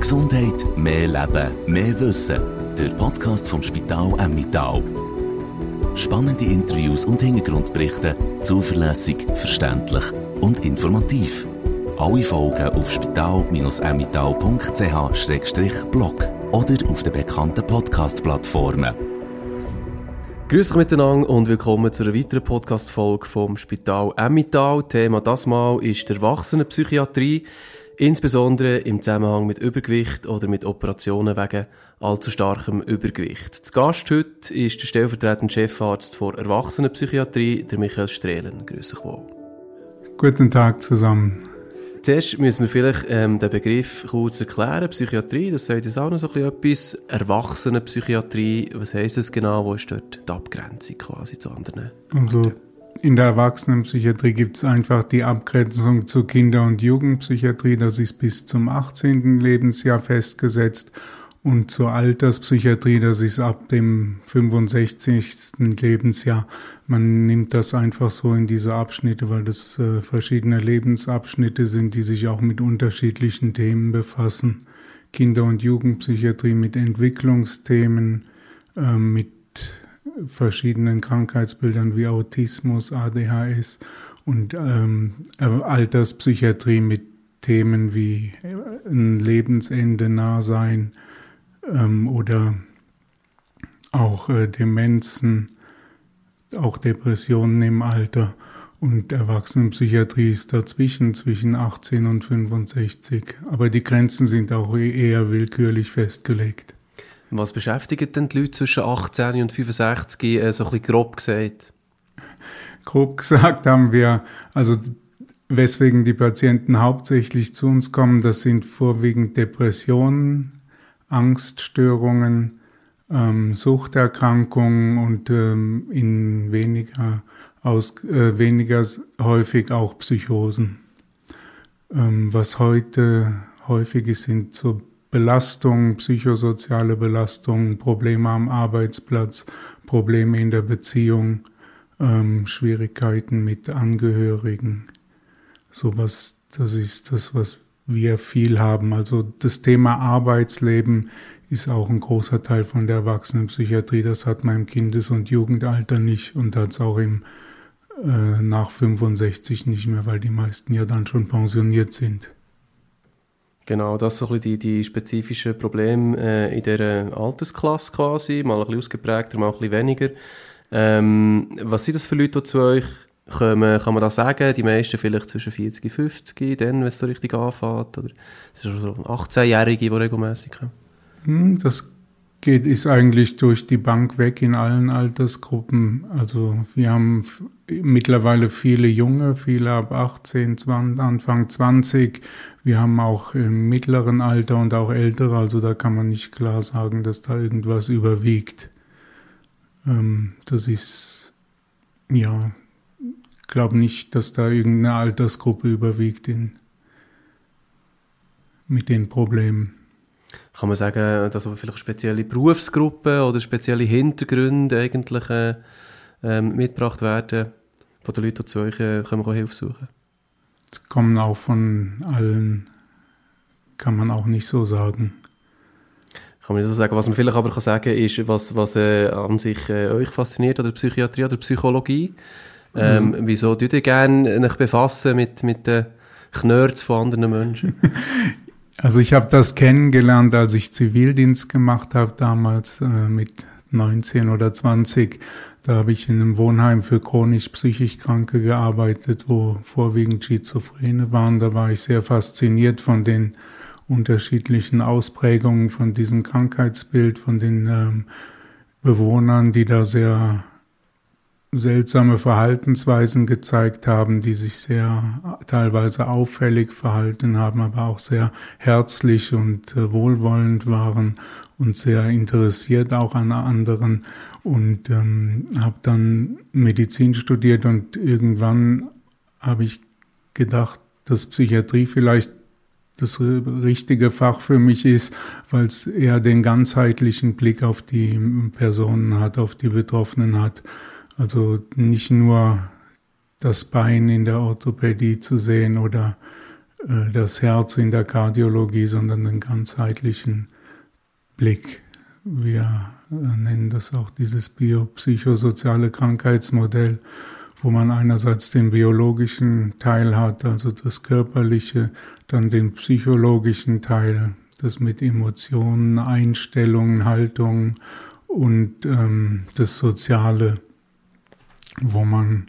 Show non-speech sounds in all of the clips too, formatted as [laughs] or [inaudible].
Gesundheit, mehr Leben, mehr Wissen. Der Podcast vom Spital Emmittal. Spannende Interviews und Hintergrundberichte, zuverlässig, verständlich und informativ. Alle Folgen auf spital-emmittal.ch-blog oder auf den bekannten Podcast-Plattformen. Grüß euch miteinander und willkommen zu einer weiteren Podcast-Folge vom Spital Emmittal. Thema das Mal ist die Erwachsenenpsychiatrie, insbesondere im Zusammenhang mit Übergewicht oder mit Operationen wegen allzu starkem Übergewicht. Zu Gast heute ist der stellvertretende Chefarzt der Erwachsenenpsychiatrie, der Michael Strehlen. Grüß euch wohl. Guten Tag zusammen. Zuerst müssen wir vielleicht ähm, den Begriff kurz erklären. Psychiatrie, das sagt jetzt auch noch so ein bisschen etwas. Erwachsenenpsychiatrie, was heisst das genau? Wo ist dort die Abgrenzung quasi zu anderen? Also in der Erwachsenenpsychiatrie gibt es einfach die Abgrenzung zur Kinder- und Jugendpsychiatrie. Das ist bis zum 18. Lebensjahr festgesetzt. Und zur Alterspsychiatrie, das ist ab dem 65. Lebensjahr. Man nimmt das einfach so in diese Abschnitte, weil das äh, verschiedene Lebensabschnitte sind, die sich auch mit unterschiedlichen Themen befassen. Kinder- und Jugendpsychiatrie mit Entwicklungsthemen, äh, mit verschiedenen Krankheitsbildern wie Autismus, ADHS und ähm, Alterspsychiatrie mit Themen wie äh, ein Lebensende nah sein, ähm, oder auch äh, Demenzen, auch Depressionen im Alter und Erwachsenenpsychiatrie ist dazwischen, zwischen 18 und 65. Aber die Grenzen sind auch eher willkürlich festgelegt. Was beschäftigt denn die Leute zwischen 18 und 65, äh, so ein bisschen grob gesagt? Grob gesagt haben wir, also weswegen die Patienten hauptsächlich zu uns kommen, das sind vorwiegend Depressionen, Angststörungen, ähm, Suchterkrankungen und ähm, in weniger, aus, äh, weniger häufig auch Psychosen. Ähm, was heute häufig ist, sind so Belastungen, psychosoziale Belastungen, Probleme am Arbeitsplatz, Probleme in der Beziehung, ähm, Schwierigkeiten mit Angehörigen. Sowas, das ist das, was wir viel haben. Also das Thema Arbeitsleben ist auch ein großer Teil von der Erwachsenenpsychiatrie. Das hat man im Kindes- und Jugendalter nicht und hat es auch im äh, nach 65 nicht mehr, weil die meisten ja dann schon pensioniert sind. Genau, das sind so die, die spezifischen Probleme äh, in dieser Altersklasse quasi, mal ein bisschen ausgeprägter, mal ein bisschen weniger. Ähm, was sind das für Leute, die zu euch kommen, kann man das sagen, die meisten vielleicht zwischen 40 und 50, dann, wenn es so richtig anfängt, oder es sind so 18-Jährige, die regelmäßig kommen? Hm, das geht, ist eigentlich durch die Bank weg in allen Altersgruppen. Also wir haben mittlerweile viele Junge, viele ab 18, 20, Anfang 20. Wir haben auch im mittleren Alter und auch ältere, also da kann man nicht klar sagen, dass da irgendwas überwiegt. Ähm, das ist, ja, glaube nicht, dass da irgendeine Altersgruppe überwiegt in, mit den Problemen. Kann man sagen, dass aber vielleicht spezielle Berufsgruppen oder spezielle Hintergründe eigentlich äh, ähm, mitgebracht werden, von den Leuten, die zu euch äh, können Hilfe suchen? Das kommen auch von allen, kann man auch nicht so sagen. Kann man nicht so sagen. Was man vielleicht aber kann sagen ist, was, was äh, an sich äh, euch fasziniert an der Psychiatrie oder Psychologie. Ähm, mhm. Wieso tut ihr gerne euch befassen mit, mit den Knörz von anderen Menschen? [laughs] Also ich habe das kennengelernt, als ich Zivildienst gemacht habe, damals äh, mit 19 oder 20. Da habe ich in einem Wohnheim für chronisch psychisch Kranke gearbeitet, wo vorwiegend Schizophrene waren. Da war ich sehr fasziniert von den unterschiedlichen Ausprägungen von diesem Krankheitsbild, von den ähm, Bewohnern, die da sehr seltsame Verhaltensweisen gezeigt haben, die sich sehr teilweise auffällig verhalten haben, aber auch sehr herzlich und äh, wohlwollend waren und sehr interessiert auch an anderen. Und ähm, habe dann Medizin studiert und irgendwann habe ich gedacht, dass Psychiatrie vielleicht das richtige Fach für mich ist, weil es eher den ganzheitlichen Blick auf die Personen hat, auf die Betroffenen hat also nicht nur das Bein in der Orthopädie zu sehen oder äh, das Herz in der Kardiologie, sondern den ganzheitlichen Blick. Wir äh, nennen das auch dieses biopsychosoziale Krankheitsmodell, wo man einerseits den biologischen Teil hat, also das körperliche, dann den psychologischen Teil, das mit Emotionen, Einstellungen, Haltungen und ähm, das Soziale, wo man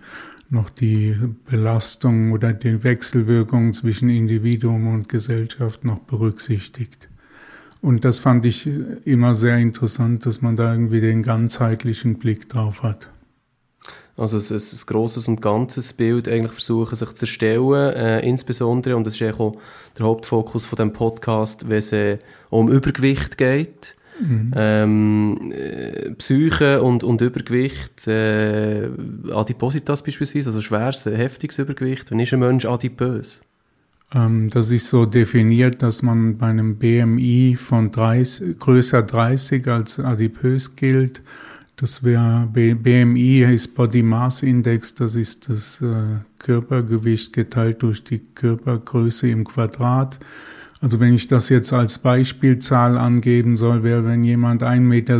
noch die Belastung oder die Wechselwirkung zwischen Individuum und Gesellschaft noch berücksichtigt. Und das fand ich immer sehr interessant, dass man da irgendwie den ganzheitlichen Blick drauf hat. Also ein, ein grosses und ganzes Bild eigentlich versuchen sich zu erstellen, äh, insbesondere, und das ist auch der Hauptfokus von dem Podcast, wenn es äh, um Übergewicht geht. Mhm. Ähm, äh, Psyche und, und Übergewicht, äh, Adipositas beispielsweise, also schweres, heftiges Übergewicht. Wann ist ein Mensch adipös? Ähm, das ist so definiert, dass man bei einem BMI von 30, größer 30 als adipös gilt. Das wäre BMI ist Body Mass Index, das ist das äh, Körpergewicht geteilt durch die Körpergröße im Quadrat. Also wenn ich das jetzt als Beispielzahl angeben soll, wäre, wenn jemand 1,70 Meter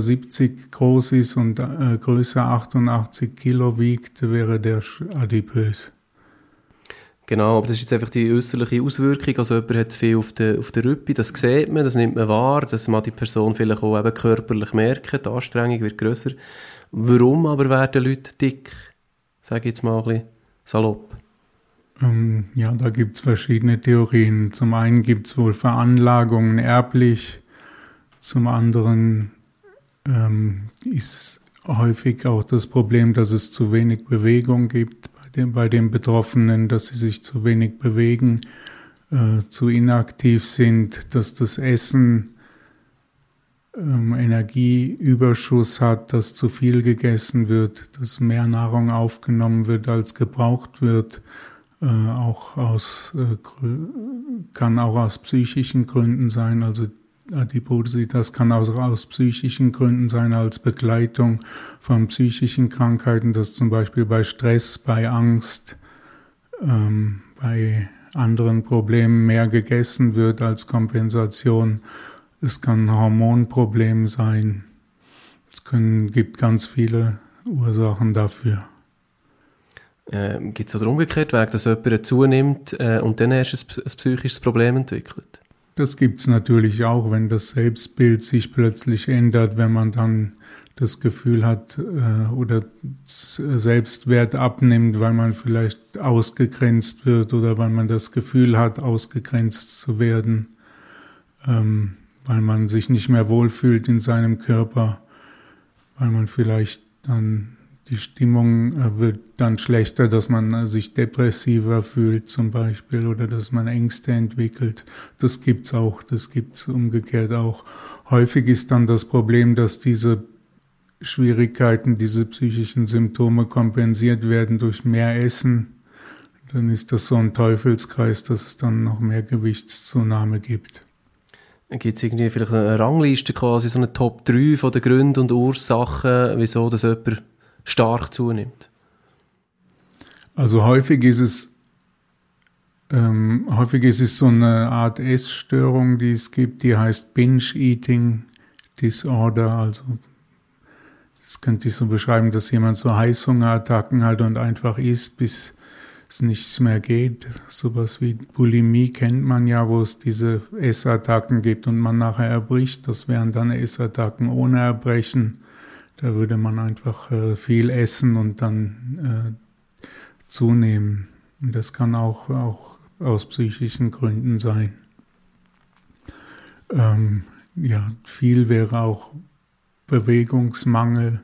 groß ist und äh, größer 88 Kilo wiegt, wäre der adipös. Genau, aber das ist jetzt einfach die äußerliche Auswirkung. Also jemand hat zu viel auf der, auf der Rüppe, das sieht man, das nimmt man wahr, dass man die Person vielleicht auch eben körperlich merkt, die Anstrengung wird grösser. Warum aber werden Leute dick? Sage ich jetzt mal ein bisschen salopp. Ähm, ja, da gibt es verschiedene Theorien. Zum einen gibt es wohl Veranlagungen erblich, zum anderen ähm, ist häufig auch das Problem, dass es zu wenig Bewegung gibt bei den, bei den Betroffenen, dass sie sich zu wenig bewegen, äh, zu inaktiv sind, dass das Essen ähm, Energieüberschuss hat, dass zu viel gegessen wird, dass mehr Nahrung aufgenommen wird, als gebraucht wird äh, auch aus, äh, kann auch aus psychischen Gründen sein, also Adipositas kann auch aus psychischen Gründen sein, als Begleitung von psychischen Krankheiten, dass zum Beispiel bei Stress, bei Angst, ähm, bei anderen Problemen mehr gegessen wird als Kompensation. Es kann ein Hormonproblem sein. Es können, gibt ganz viele Ursachen dafür. Äh, Gibt es oder umgekehrt Weg, dass jemand zunimmt äh, und dann erst ein, ein psychisches Problem entwickelt? Das gibt es natürlich auch, wenn das Selbstbild sich plötzlich ändert, wenn man dann das Gefühl hat äh, oder Selbstwert abnimmt, weil man vielleicht ausgegrenzt wird oder weil man das Gefühl hat, ausgegrenzt zu werden, ähm, weil man sich nicht mehr wohlfühlt in seinem Körper, weil man vielleicht dann die Stimmung äh, wird dann schlechter, dass man äh, sich depressiver fühlt zum Beispiel oder dass man Ängste entwickelt. Das gibt's auch, das gibt's umgekehrt auch. Häufig ist dann das Problem, dass diese Schwierigkeiten, diese psychischen Symptome kompensiert werden durch mehr Essen. Dann ist das so ein Teufelskreis, dass es dann noch mehr Gewichtszunahme gibt. Gibt es irgendwie vielleicht eine Rangliste, quasi so eine Top 3 von den Gründen und Ursachen, wieso das jemand stark zunimmt? Also häufig ist es ähm, häufig ist es so eine Art Essstörung, die es gibt, die heißt Binge-Eating Disorder. Also das könnte ich so beschreiben, dass jemand so Heißhungerattacken hat und einfach isst, bis es nichts mehr geht. Sowas wie Bulimie kennt man ja, wo es diese Essattacken gibt und man nachher erbricht. Das wären dann Essattacken ohne Erbrechen. Da würde man einfach äh, viel essen und dann äh, zunehmen. Und das kann auch, auch aus psychischen Gründen sein. Ähm, ja, viel wäre auch Bewegungsmangel,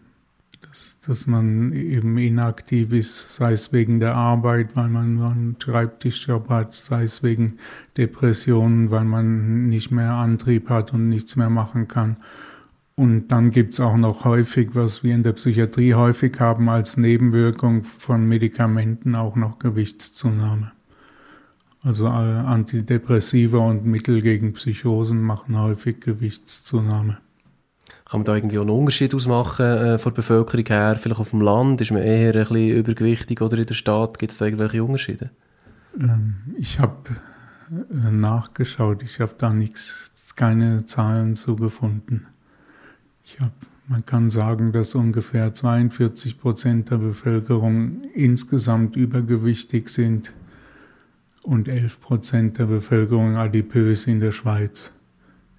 dass, dass man eben inaktiv ist, sei es wegen der Arbeit, weil man einen Schreibtischjob hat, sei es wegen Depressionen, weil man nicht mehr Antrieb hat und nichts mehr machen kann. Und dann gibt's auch noch häufig, was wir in der Psychiatrie häufig haben als Nebenwirkung von Medikamenten, auch noch Gewichtszunahme. Also Antidepressiva und Mittel gegen Psychosen machen häufig Gewichtszunahme. Kann man da irgendwie auch einen Unterschied ausmachen äh, von der Bevölkerung her? Vielleicht auf dem Land ist man eher ein bisschen übergewichtig oder in der Stadt? Gibt es da irgendwelche Unterschiede? Ähm, ich habe äh, nachgeschaut. Ich habe da nichts, keine Zahlen zugefunden. Ich habe man kann sagen, dass ungefähr 42 Prozent der Bevölkerung insgesamt übergewichtig sind und 11 Prozent der Bevölkerung adipös in der Schweiz.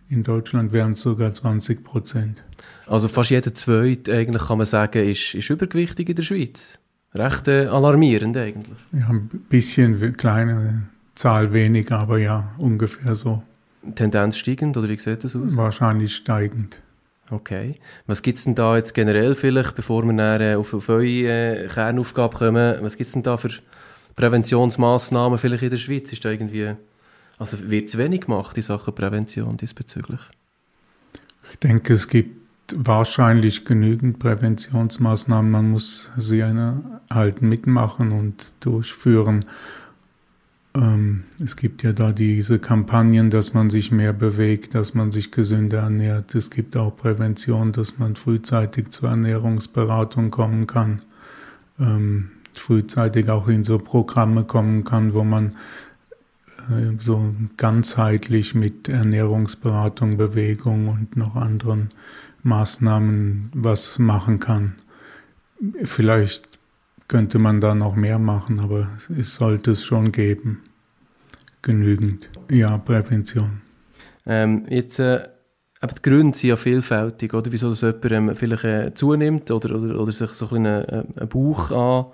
In Deutschland wären es sogar 20 Prozent. Also fast jeder Zweite, eigentlich kann man sagen, ist, ist übergewichtig in der Schweiz. Recht äh, alarmierend eigentlich. Ja, ein bisschen kleine Zahl weniger, aber ja, ungefähr so. Tendenz steigend oder wie sieht das aus? Wahrscheinlich steigend. Okay. Was gibt es denn da jetzt generell vielleicht, bevor wir dann, äh, auf, auf eure äh, Kernaufgabe kommen, was gibt es denn da für Präventionsmaßnahmen vielleicht in der Schweiz? Ist da irgendwie, also wird es wenig gemacht in Sachen Prävention diesbezüglich? Ich denke, es gibt wahrscheinlich genügend Präventionsmaßnahmen. Man muss sie halt mitmachen und durchführen. Ähm, es gibt ja da diese Kampagnen, dass man sich mehr bewegt, dass man sich gesünder ernährt. Es gibt auch Prävention, dass man frühzeitig zur Ernährungsberatung kommen kann, ähm, frühzeitig auch in so Programme kommen kann, wo man äh, so ganzheitlich mit Ernährungsberatung, Bewegung und noch anderen Maßnahmen was machen kann. Vielleicht könnte man da noch mehr machen, aber es sollte es schon geben. Genügend. Ja, Prävention. Ähm, jetzt, äh, aber die Gründe sind ja vielfältig, oder? Wieso das jemand ähm, vielleicht äh, zunimmt oder, oder, oder sich so ein bisschen einen, einen Bauch an,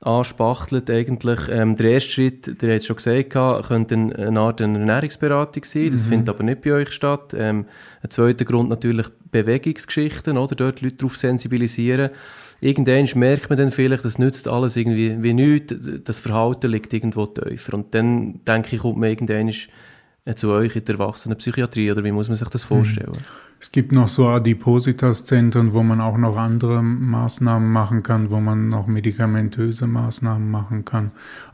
anspachtelt eigentlich. Ähm, der erste Schritt, der hat es schon gesagt, könnte eine Art eine Ernährungsberatung sein. Das mhm. findet aber nicht bei euch statt. Ähm, ein zweiter Grund natürlich Bewegungsgeschichten, oder? Dort Leute darauf sensibilisieren irgendwann merkt man dann vielleicht, das nützt alles irgendwie wie nichts, das Verhalten liegt irgendwo tiefer. Und dann, denke ich, kommt man irgendwann zu euch in der Erwachsenenpsychiatrie, oder wie muss man sich das vorstellen? Es gibt noch so Adipositas-Zentren, wo man auch noch andere Maßnahmen machen kann, wo man noch medikamentöse Maßnahmen machen kann.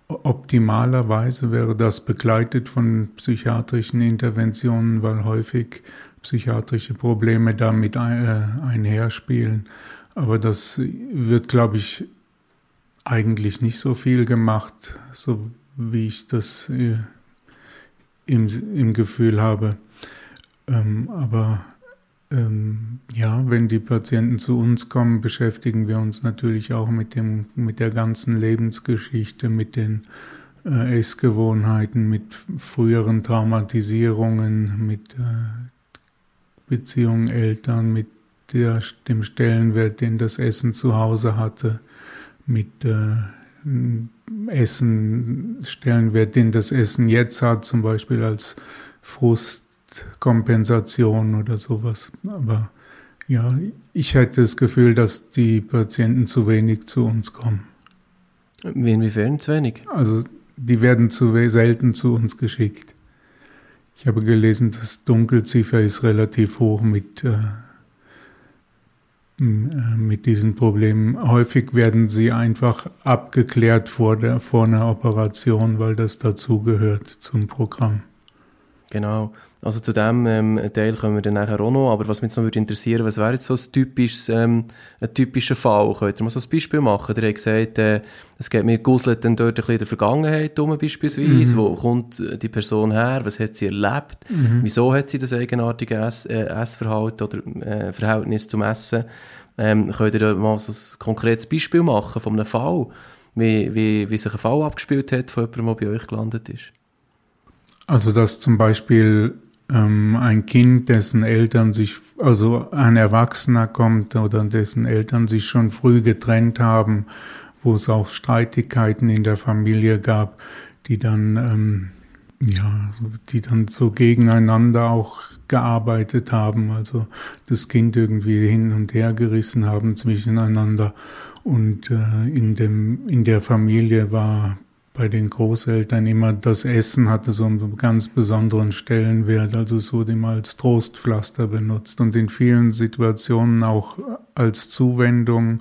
Optimalerweise wäre das begleitet von psychiatrischen Interventionen, weil häufig psychiatrische Probleme damit äh, einherspielen. Aber das wird, glaube ich, eigentlich nicht so viel gemacht, so wie ich das äh, im, im Gefühl habe. Ähm, aber ähm, ja, wenn die Patienten zu uns kommen, beschäftigen wir uns natürlich auch mit, dem, mit der ganzen Lebensgeschichte, mit den äh, Essgewohnheiten, mit früheren Traumatisierungen, mit äh, Beziehungen Eltern, mit der, dem Stellenwert, den das Essen zu Hause hatte, mit äh, Essen, Stellenwert, den das Essen jetzt hat, zum Beispiel als Frustkompensation oder sowas. Aber ja, ich hätte das Gefühl, dass die Patienten zu wenig zu uns kommen. Inwiefern zu wenig? Also die werden zu selten zu uns geschickt. Ich habe gelesen, das Dunkelziffer ist relativ hoch mit äh, mit diesen Problemen. Häufig werden sie einfach abgeklärt vor, der, vor einer Operation, weil das dazugehört zum Programm. Genau. Also zu dem ähm, Teil kommen wir dann nachher auch noch, aber was mich jetzt noch würde interessieren, was wäre jetzt so ein, typisches, ähm, ein typischer Fall? Könnt ihr mal so ein Beispiel machen? Der hat gesagt, äh, es geht mir guselt dann dort ein bisschen in der Vergangenheit um beispielsweise, mhm. wo kommt die Person her, was hat sie erlebt, mhm. wieso hat sie das eigenartige Ess, äh, Essverhalten oder äh, Verhältnis zum Essen? Ähm, könnt ihr da mal so ein konkretes Beispiel machen von einem Fall, wie, wie, wie sich ein Fall abgespielt hat von jemandem, der bei euch gelandet ist? Also dass zum Beispiel ähm, ein Kind, dessen Eltern sich, also ein Erwachsener kommt oder dessen Eltern sich schon früh getrennt haben, wo es auch Streitigkeiten in der Familie gab, die dann, ähm, ja, die dann so gegeneinander auch gearbeitet haben, also das Kind irgendwie hin und her gerissen haben zwischeneinander. Und äh, in dem in der Familie war bei den Großeltern immer das Essen hatte so einen ganz besonderen Stellenwert, also es wurde immer als Trostpflaster benutzt und in vielen Situationen auch als Zuwendung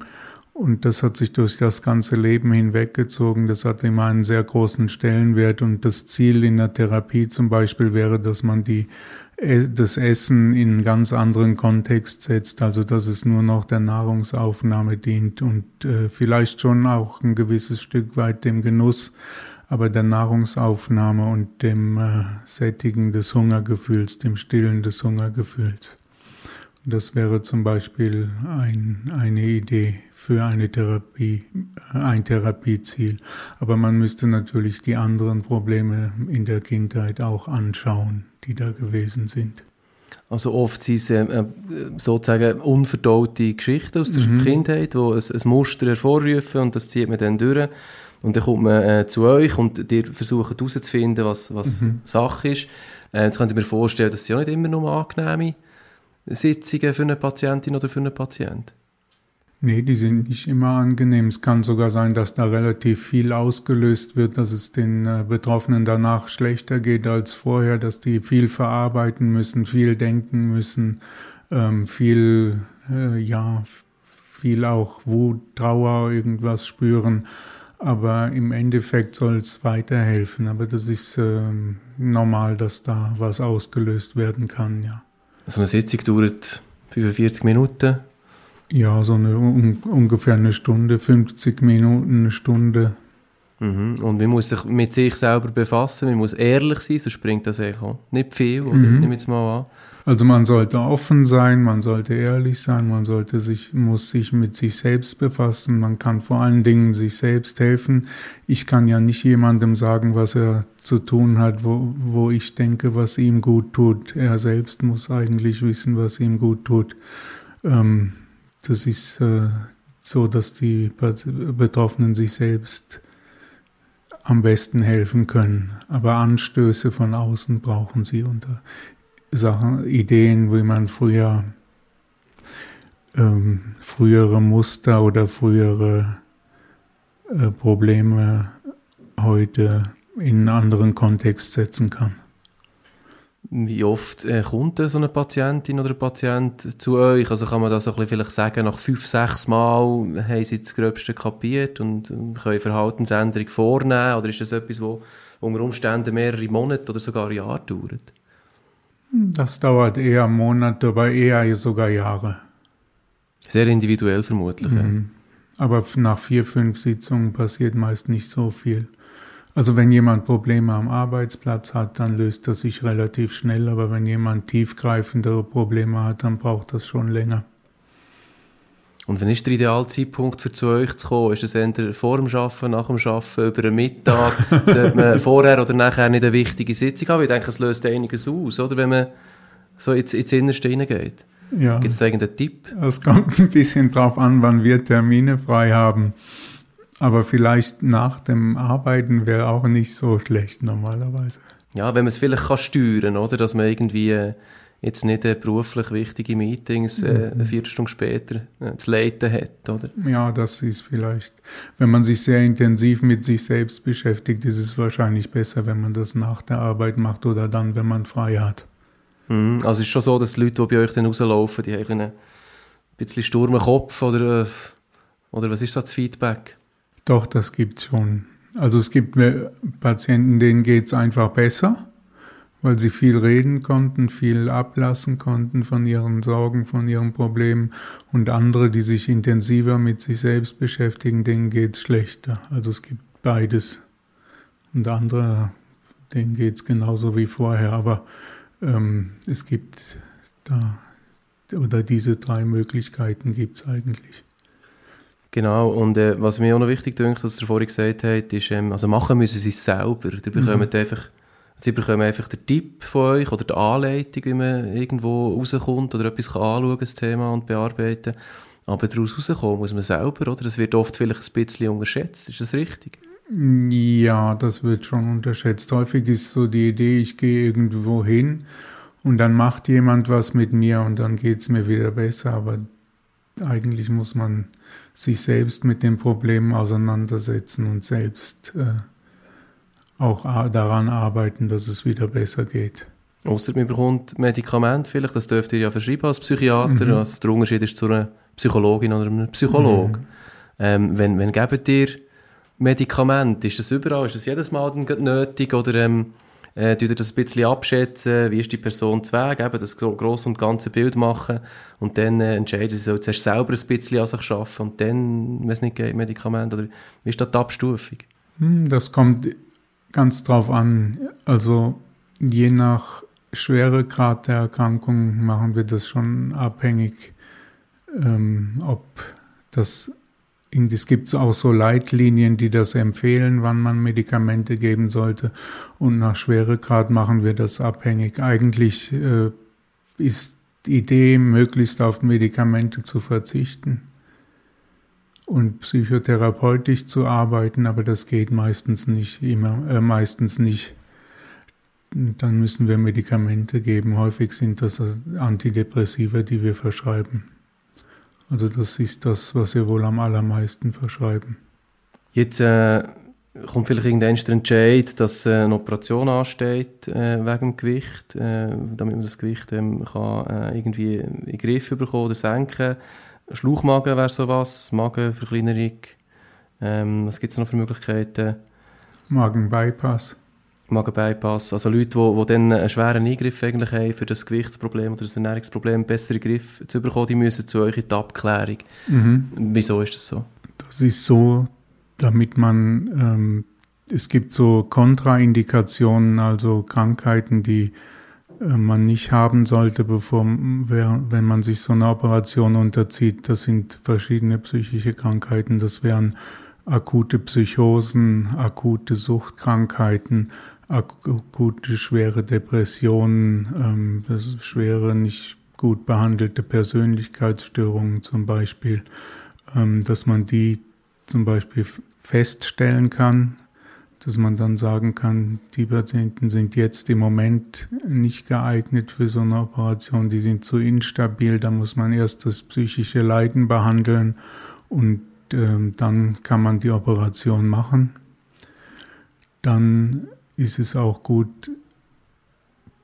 und das hat sich durch das ganze Leben hinweggezogen. Das hat immer einen sehr großen Stellenwert. Und das Ziel in der Therapie zum Beispiel wäre, dass man die äh, das Essen in einen ganz anderen Kontext setzt, also dass es nur noch der Nahrungsaufnahme dient und äh, vielleicht schon auch ein gewisses Stück weit dem Genuss, aber der Nahrungsaufnahme und dem äh, Sättigen des Hungergefühls, dem Stillen des Hungergefühls. Das wäre zum Beispiel ein, eine Idee für eine Therapie, äh, ein Therapieziel. Aber man müsste natürlich die anderen Probleme in der Kindheit auch anschauen, die da gewesen sind. Also oft sind es äh, sozusagen unverdaute Geschichten aus der mhm. Kindheit, die ein, ein, Muster hervorrufen und das zieht man dann durch. Und dann kommt man äh, zu euch und ihr versucht herauszufinden, was, was mhm. Sache ist. Äh, jetzt könnt ihr mir vorstellen, dass sie auch nicht immer nur angenehme Sitzungen für eine Patientin oder für einen Patienten? Nee, die sind nicht immer angenehm. Es kann sogar sein, dass da relativ viel ausgelöst wird, dass es den äh, Betroffenen danach schlechter geht als vorher, dass die viel verarbeiten müssen, viel denken müssen, ähm, viel, äh, ja, viel auch Wut, Trauer, irgendwas spüren. Aber im Endeffekt soll es weiterhelfen. Aber das ist äh, normal, dass da was ausgelöst werden kann, ja. Also eine Sitzung dauert 45 Minuten? Ja, so eine un ungefähr eine Stunde, 50 Minuten, eine Stunde. Mhm. Und man muss sich mit sich selber befassen, man muss ehrlich sein, sonst bringt das eigentlich auch nicht viel, oder? Mhm. Nimm jetzt mal an. Also man sollte offen sein, man sollte ehrlich sein, man sollte sich, muss sich mit sich selbst befassen, man kann vor allen Dingen sich selbst helfen. Ich kann ja nicht jemandem sagen, was er zu tun hat, wo, wo ich denke, was ihm gut tut. Er selbst muss eigentlich wissen, was ihm gut tut. Ähm, das ist äh, so, dass die Betroffenen sich selbst am besten helfen können. Aber Anstöße von außen brauchen sie unter Sachen, Ideen, wie man früher ähm, frühere Muster oder frühere äh, Probleme heute in einen anderen Kontext setzen kann. Wie oft äh, kommt so eine Patientin oder ein Patient zu euch? Also kann man das so vielleicht sagen, nach fünf, sechs Mal haben sie das Gröbste kapiert und können Verhaltensänderung vornehmen? Oder ist das etwas, das unter Umständen mehrere Monate oder sogar Jahre dauert? Das dauert eher Monate, aber eher sogar Jahre. Sehr individuell vermutlich. Mhm. Ja. Aber nach vier, fünf Sitzungen passiert meist nicht so viel. Also wenn jemand Probleme am Arbeitsplatz hat, dann löst das sich relativ schnell, aber wenn jemand tiefgreifendere Probleme hat, dann braucht das schon länger. Und wann ist der Idealzeitpunkt für zu euch zu kommen? Ist das entweder vor dem Arbeiten, nach dem Arbeiten, über den Mittag? [laughs] Sollte man vorher oder nachher nicht eine wichtige Sitzung haben? Ich denke, es löst einiges aus, oder? Wenn man so ins, ins Innerste hineingeht. Ja. Gibt es da irgendeinen Tipp? Es kommt ein bisschen drauf an, wann wir Termine frei haben. Aber vielleicht nach dem Arbeiten wäre auch nicht so schlecht normalerweise. Ja, wenn man es vielleicht kann steuern, oder? Dass man irgendwie äh, jetzt nicht äh, beruflich wichtige Meetings äh, mhm. eine Viertelstunde später äh, zu leiten hat, oder? Ja, das ist vielleicht, wenn man sich sehr intensiv mit sich selbst beschäftigt, ist es wahrscheinlich besser, wenn man das nach der Arbeit macht oder dann, wenn man frei hat. Mhm. Also es ist schon so, dass die Leute, die bei euch dann rauslaufen, die haben einen bisschen Sturm im Kopf oder, äh, oder was ist das Feedback? Doch, das gibt schon. Also es gibt Patienten, denen geht es einfach besser weil sie viel reden konnten, viel ablassen konnten von ihren Sorgen, von ihren Problemen und andere, die sich intensiver mit sich selbst beschäftigen, denen geht es schlechter. Also es gibt beides. Und andere, denen geht es genauso wie vorher, aber ähm, es gibt da, oder diese drei Möglichkeiten gibt es eigentlich. Genau, und äh, was mir auch noch wichtig dünkt, was du vorhin gesagt hast, ist, ähm, also machen müssen sie es selber. Die bekommen mhm. einfach Sie bekommen einfach den Tipp von euch oder die Anleitung, wie man irgendwo rauskommt oder etwas kann anschauen das Thema und bearbeiten. Aber daraus rauskommen muss man selber, oder? Das wird oft vielleicht ein bisschen unterschätzt. Ist das richtig? Ja, das wird schon unterschätzt. Häufig ist so die Idee, ich gehe irgendwo hin und dann macht jemand was mit mir und dann geht es mir wieder besser. Aber eigentlich muss man sich selbst mit den Problemen auseinandersetzen und selbst äh, auch daran arbeiten, dass es wieder besser geht. Außer man bekommt Medikament vielleicht, das dürft ihr ja verschreiben als Psychiater, mhm. also der Unterschied ist zu einer Psychologin oder einem Psychologen. Mhm. Ähm, wenn, wenn gebt ihr Medikament, ist das überall, ist das jedes Mal nötig oder ähm, äh, ihr das ein bisschen abschätzen, wie ist die Person zu Weg, eben das grosse und ganze Bild machen und dann äh, entscheiden sie, so, zuerst selber ein bisschen an sich arbeiten und dann, wenn es nicht geht, Medikament oder wie ist das die Abstufung? Hm, das kommt ganz drauf an. Also je nach Schweregrad der Erkrankung machen wir das schon abhängig, ähm, ob das es gibt auch so Leitlinien, die das empfehlen, wann man Medikamente geben sollte. Und nach Schweregrad machen wir das abhängig. Eigentlich äh, ist die Idee, möglichst auf Medikamente zu verzichten und psychotherapeutisch zu arbeiten, aber das geht meistens nicht immer, äh, meistens nicht. Dann müssen wir Medikamente geben. Häufig sind das Antidepressiva, die wir verschreiben. Also das ist das, was wir wohl am allermeisten verschreiben. Jetzt äh, kommt vielleicht irgendwann der Entscheid, dass äh, eine Operation ansteht äh, wegen dem Gewicht, äh, damit man das Gewicht ähm, kann, äh, irgendwie in den Griff bekommen oder senken. Schlauchmagen wäre sowas, Magenverkleinerung. Ähm, was gibt es noch für Möglichkeiten? Magenbypass. Magenbypass. Also Leute, die, die dann einen schweren Eingriff eigentlich haben für das Gewichtsproblem oder das Ernährungsproblem, bessere Griff zu bekommen, die müssen zu euch in die Abklärung. Mhm. Wieso ist das so? Das ist so, damit man, ähm, es gibt so Kontraindikationen, also Krankheiten, die äh, man nicht haben sollte, bevor, wenn man sich so einer Operation unterzieht. Das sind verschiedene psychische Krankheiten. Das wären akute Psychosen, akute Suchtkrankheiten, akute schwere Depressionen, ähm, schwere nicht gut behandelte Persönlichkeitsstörungen zum Beispiel, ähm, dass man die zum Beispiel feststellen kann, dass man dann sagen kann, die Patienten sind jetzt im Moment nicht geeignet für so eine Operation, die sind zu instabil, da muss man erst das psychische Leiden behandeln und äh, dann kann man die Operation machen. Dann ist es auch gut,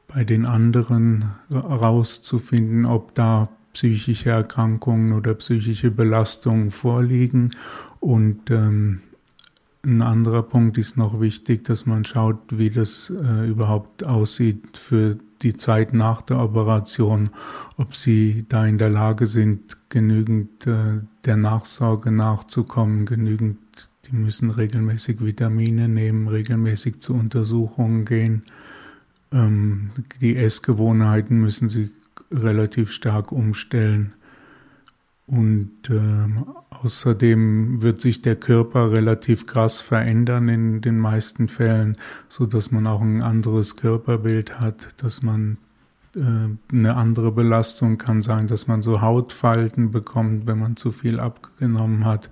bei den anderen herauszufinden, ob da psychische Erkrankungen oder psychische Belastungen vorliegen. Und ähm, ein anderer Punkt ist noch wichtig, dass man schaut, wie das äh, überhaupt aussieht für die Zeit nach der Operation, ob sie da in der Lage sind, genügend äh, der Nachsorge nachzukommen, genügend die müssen regelmäßig Vitamine nehmen, regelmäßig zu Untersuchungen gehen. Ähm, die Essgewohnheiten müssen sie relativ stark umstellen. Und äh, außerdem wird sich der Körper relativ krass verändern in den meisten Fällen, so dass man auch ein anderes Körperbild hat, dass man äh, eine andere Belastung kann sein, dass man so Hautfalten bekommt, wenn man zu viel abgenommen hat.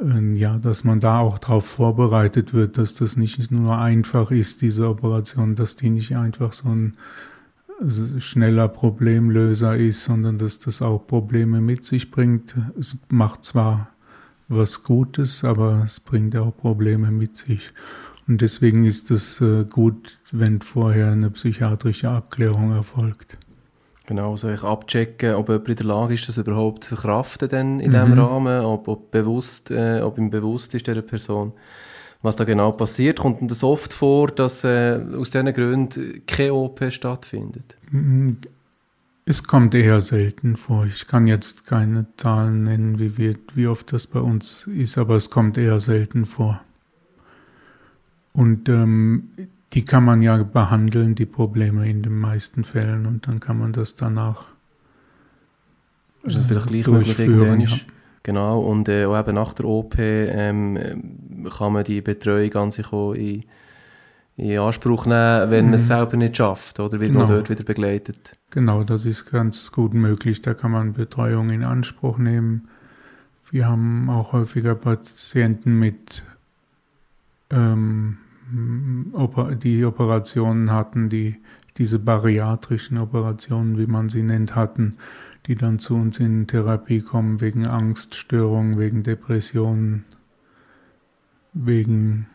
Ähm, ja, dass man da auch darauf vorbereitet wird, dass das nicht nur einfach ist, diese Operation, dass die nicht einfach so ein schneller Problemlöser ist, sondern dass das auch Probleme mit sich bringt. Es macht zwar was Gutes, aber es bringt auch Probleme mit sich. Und deswegen ist es äh, gut, wenn vorher eine psychiatrische Abklärung erfolgt. Genau, so ich abchecken, ob jemand in der Lage ist, das überhaupt zu verkraften denn in mhm. diesem Rahmen, ob, ob, bewusst, äh, ob ihm bewusst ist, dieser Person, was da genau passiert. Kommt das oft vor, dass äh, aus diesen Gründen keine OP stattfindet? Mhm. Es kommt eher selten vor. Ich kann jetzt keine Zahlen nennen, wie, wir, wie oft das bei uns ist, aber es kommt eher selten vor. Und ähm, die kann man ja behandeln, die Probleme in den meisten Fällen, und dann kann man das danach. Ist das vielleicht gleich ja. Genau, und äh, auch eben nach der OP ähm, kann man die Betreuung an sich auch in, in Anspruch nehmen, wenn mhm. man es selber nicht schafft, oder wird genau. man dort wieder begleitet? Genau, das ist ganz gut möglich. Da kann man Betreuung in Anspruch nehmen. Wir haben auch häufiger Patienten mit ähm, die Operationen hatten, die diese bariatrischen Operationen, wie man sie nennt, hatten, die dann zu uns in Therapie kommen wegen Angststörungen, wegen Depressionen, wegen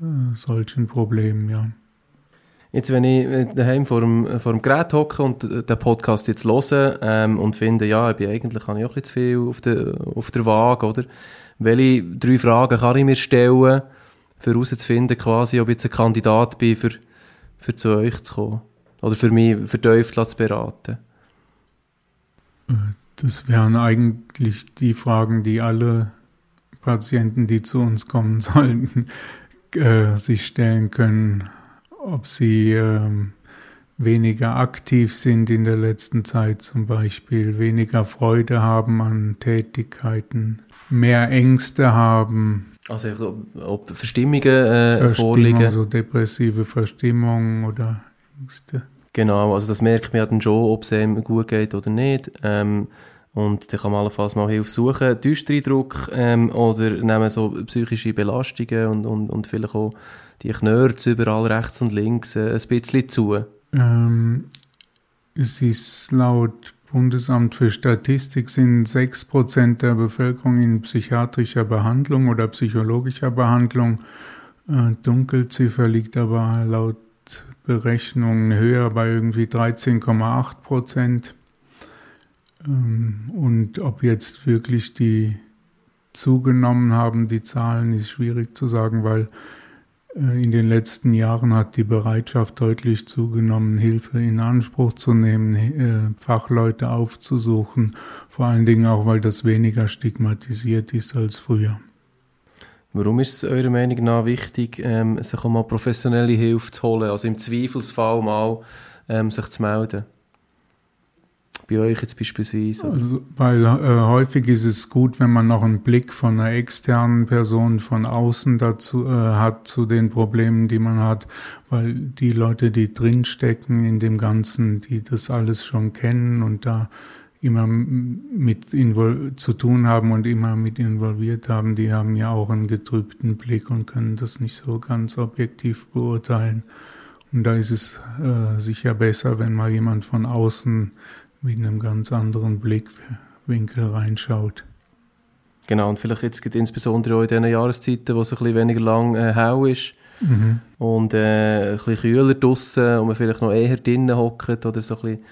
äh, solchen Problemen, ja. Jetzt, wenn ich daheim vor dem, vor dem Gerät hocke und den Podcast jetzt höre ähm, und finde, ja, ich bin eigentlich habe ich auch ein bisschen zu viel auf der, auf der Waage, oder? Welche drei Fragen kann ich mir stellen, für herauszufinden, quasi, ob ich jetzt ein Kandidat bin, für, für zu euch zu kommen. Oder für mich vertieft zu beraten. Das wären eigentlich die Fragen, die alle Patienten, die zu uns kommen [laughs] sollten, äh, sich stellen können, ob sie äh, weniger aktiv sind in der letzten Zeit zum Beispiel, weniger Freude haben an Tätigkeiten, mehr Ängste haben. Also ob Verstimmungen äh, Verstimmung, vorliegen. So depressive Verstimmungen oder Ängste. Genau, also das merkt man ja dann schon, ob es einem gut geht oder nicht. Ähm, und dann kann man allenfalls mal Hilfe suchen. Düstereindruck ähm, oder nehmen so psychische Belastungen und, und, und vielleicht auch die Knörz überall rechts und links äh, ein bisschen zu. Ähm, es ist laut Bundesamt für Statistik sind 6% der Bevölkerung in psychiatrischer Behandlung oder psychologischer Behandlung. Äh, Dunkelziffer liegt aber laut Berechnungen höher bei irgendwie 13,8 Prozent. Ähm, und ob jetzt wirklich die zugenommen haben, die Zahlen, ist schwierig zu sagen, weil in den letzten Jahren hat die Bereitschaft deutlich zugenommen, Hilfe in Anspruch zu nehmen, äh, Fachleute aufzusuchen, vor allen Dingen auch, weil das weniger stigmatisiert ist als früher. Warum ist es eurer Meinung nach wichtig, ähm, sich auch mal professionelle Hilfe zu holen, also im Zweifelsfall mal ähm, sich zu melden? Bei euch jetzt beispielsweise? Also, weil äh, häufig ist es gut, wenn man noch einen Blick von einer externen Person von außen dazu äh, hat zu den Problemen, die man hat, weil die Leute, die drinstecken in dem Ganzen, die das alles schon kennen und da immer mit zu tun haben und immer mit involviert haben, die haben ja auch einen getrübten Blick und können das nicht so ganz objektiv beurteilen. Und da ist es äh, sicher besser, wenn mal jemand von außen mit einem ganz anderen Blickwinkel reinschaut. Genau, und vielleicht jetzt insbesondere auch in diesen Jahreszeiten, wo es ein bisschen weniger lang äh, hell ist mhm. und äh, ein bisschen kühler draussen und man vielleicht noch eher drinnen hockt oder so ein bisschen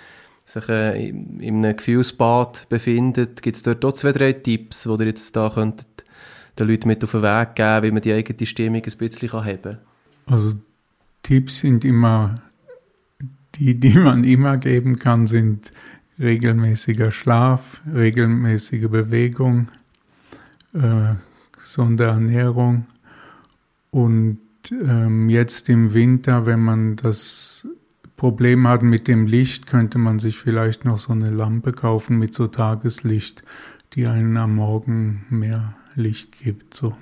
sich äh, in, in einem Gefühlsbad befindet. Gibt es dort auch zwei, drei Tipps, die ihr jetzt da könntet den Leuten mit auf den Weg geben, wie man die eigene Stimmung ein bisschen kann haben kann? Also Tipps sind immer, die, die man immer geben kann, sind regelmäßiger Schlaf, regelmäßige Bewegung, äh, gesunde Ernährung und ähm, jetzt im Winter, wenn man das Problem hat mit dem Licht, könnte man sich vielleicht noch so eine Lampe kaufen mit so Tageslicht, die einen am Morgen mehr Licht gibt. So.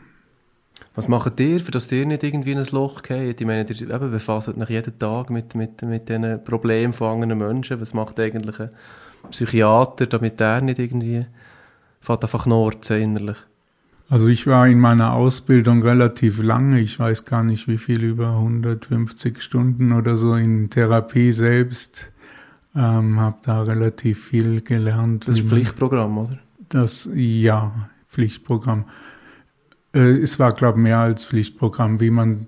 Was macht ihr, für dass ihr nicht irgendwie in ein Loch geht? Ich meine, ihr befasst euch jeden Tag mit, mit, mit diesen Problemen von anderen Menschen. Was macht eigentlich ein Psychiater, damit der nicht irgendwie fährt einfach knorzen innerlich? Also ich war in meiner Ausbildung relativ lange, ich weiß gar nicht wie viel, über 150 Stunden oder so in Therapie selbst, ähm, habe da relativ viel gelernt. Das ist Pflichtprogramm, oder? Das, ja, Pflichtprogramm. Äh, es war, glaube ich, mehr als Pflichtprogramm, wie man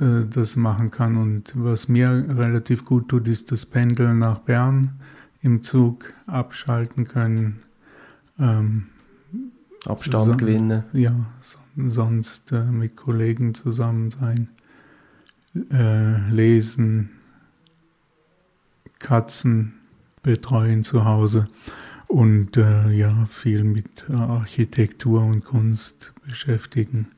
äh, das machen kann. Und was mir relativ gut tut, ist das Pendeln nach Bern im Zug abschalten können. Ähm, Abstand so, gewinnen. Ja, sonst äh, mit Kollegen zusammen sein, äh, lesen, Katzen betreuen zu Hause und äh, ja, viel mit Architektur und Kunst beschäftigen.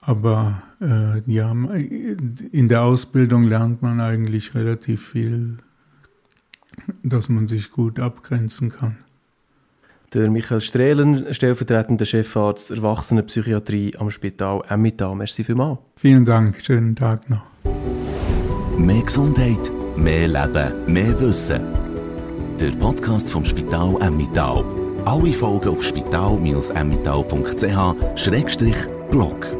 Aber äh, ja, in der Ausbildung lernt man eigentlich relativ viel dass man sich gut abgrenzen kann. Der Michael Strehlen, stellvertretender Chefarzt Erwachsenenpsychiatrie am Spital Emmental. Merci vielmals. Vielen Dank, schönen Tag noch. Mehr Gesundheit, mehr Leben, mehr Wissen. Der Podcast vom Spital Emmental. Alle Folgen auf spital-emmental.ch-blog.